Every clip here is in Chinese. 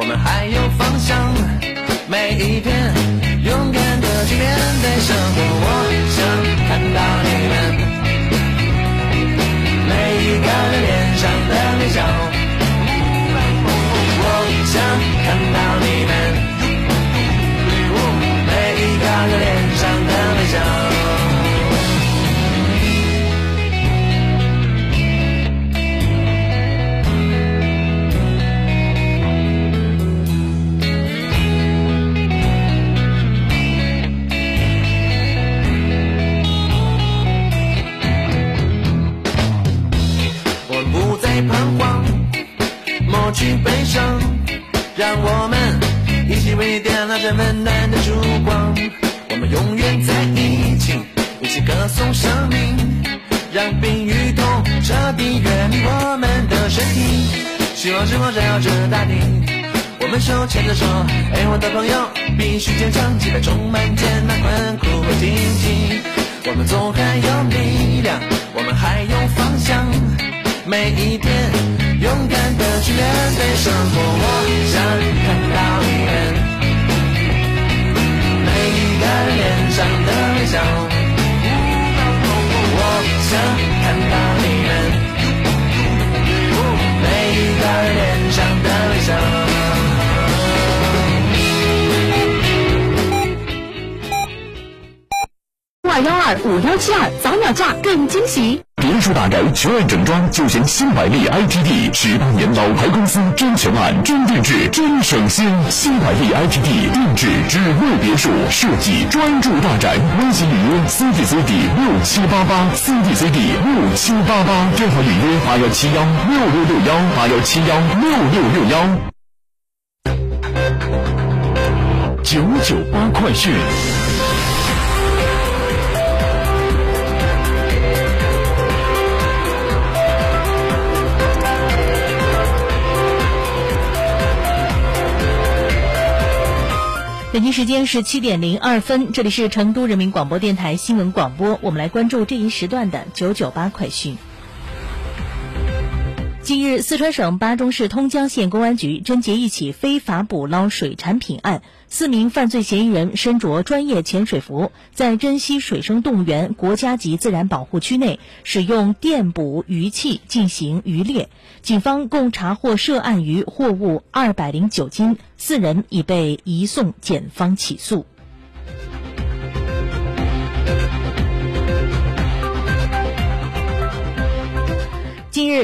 我们还有方向，每一天勇敢的去面对生活。去悲伤，让我们一起为点亮这温暖的烛光。我们永远在一起，一起歌颂生命，让病与痛彻底远离我们的身体。希望之光照耀着大地，我们手牵着手，爱我的朋友必须坚强，即便充满艰难困苦和荆棘。我们总还有力量，我们还有方向。每一天，去面对生活。我想看到你们每一个人脸上的微笑。我想看到你们每一个人脸上的微笑。二幺二五幺七二早鸟价更惊喜！别墅大宅全案整装就选新百利 ITD，十八年老牌公司，真全案、真定制、真省心。新百利 ITD 定制只为别墅设计，专注大宅。微信预约 CDCD 六七八八，CDCD 六七八八，电话预约八幺七幺六六六幺八幺七幺六六六幺。九九八快讯。北京时间是七点零二分，这里是成都人民广播电台新闻广播，我们来关注这一时段的九九八快讯。近日，四川省巴中市通江县公安局侦结一起非法捕捞水产品案，四名犯罪嫌疑人身着专业潜水服，在珍稀水生动物园国家级自然保护区内使用电捕鱼器进行渔猎。警方共查获涉案鱼货物二百零九斤，四人已被移送检方起诉。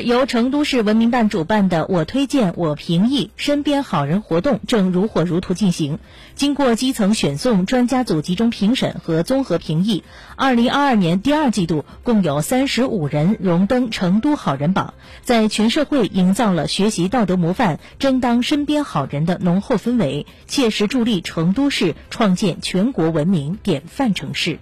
由成都市文明办主办的“我推荐我评议身边好人”活动正如火如荼进行。经过基层选送、专家组集中评审和综合评议，二零二二年第二季度共有三十五人荣登成都好人榜，在全社会营造了学习道德模范、争当身边好人的浓厚氛围，切实助力成都市创建全国文明典范城市。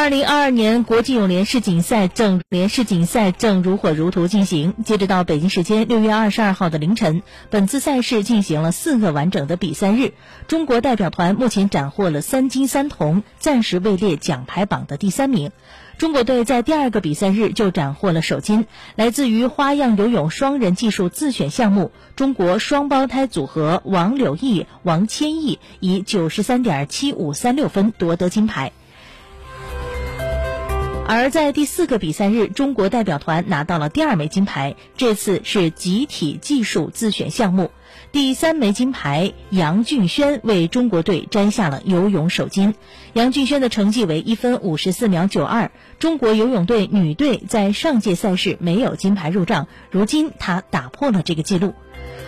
二零二二年国际泳联世锦赛正联世锦赛正如火如荼进行。截止到北京时间六月二十二号的凌晨，本次赛事进行了四个完整的比赛日。中国代表团目前斩获了三金三铜，暂时位列奖牌榜的第三名。中国队在第二个比赛日就斩获了首金，来自于花样游泳双人技术自选项目，中国双胞胎组合王柳毅、王千毅以九十三点七五三六分夺得金牌。而在第四个比赛日，中国代表团拿到了第二枚金牌，这次是集体技术自选项目。第三枚金牌，杨俊轩为中国队摘下了游泳首金。杨俊轩的成绩为一分五十四秒九二。中国游泳队女队在上届赛事没有金牌入账，如今她打破了这个记录。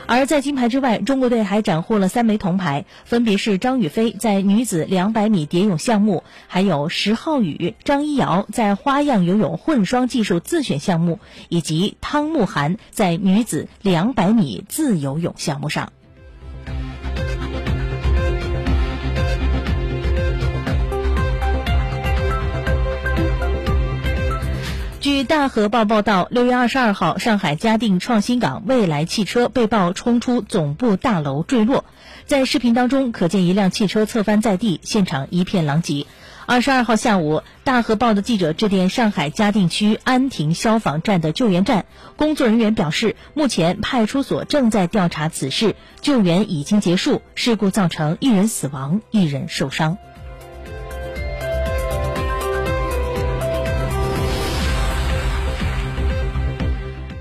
而在金牌之外，中国队还斩获了三枚铜牌，分别是张雨霏在女子两百米蝶泳项目，还有石浩宇、张一瑶在花样游泳混双技术自选项目，以及汤慕涵在女子两百米自由泳项目上。据大河报报道，六月二十二号，上海嘉定创新港未来汽车被曝冲出总部大楼坠落，在视频当中可见一辆汽车侧翻在地，现场一片狼藉。二十二号下午，大河报的记者致电上海嘉定区安亭消防站的救援站，工作人员表示，目前派出所正在调查此事，救援已经结束，事故造成一人死亡，一人受伤。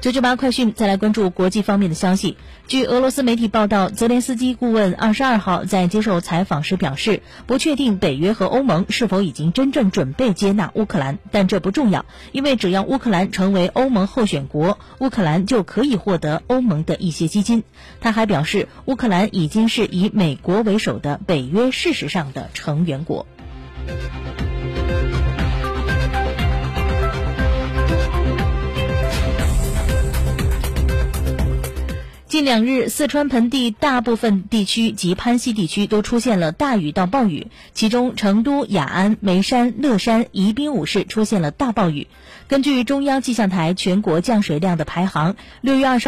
九九八快讯，再来关注国际方面的消息。据俄罗斯媒体报道，泽连斯基顾问二十二号在接受采访时表示，不确定北约和欧盟是否已经真正准备接纳乌克兰，但这不重要，因为只要乌克兰成为欧盟候选国，乌克兰就可以获得欧盟的一些基金。他还表示，乌克兰已经是以美国为首的北约事实上的成员国。近两日，四川盆地大部分地区及攀西地区都出现了大雨到暴雨，其中成都、雅安、眉山、乐山、宜宾五市出现了大暴雨。根据中央气象台全国降水量的排行，六月二十。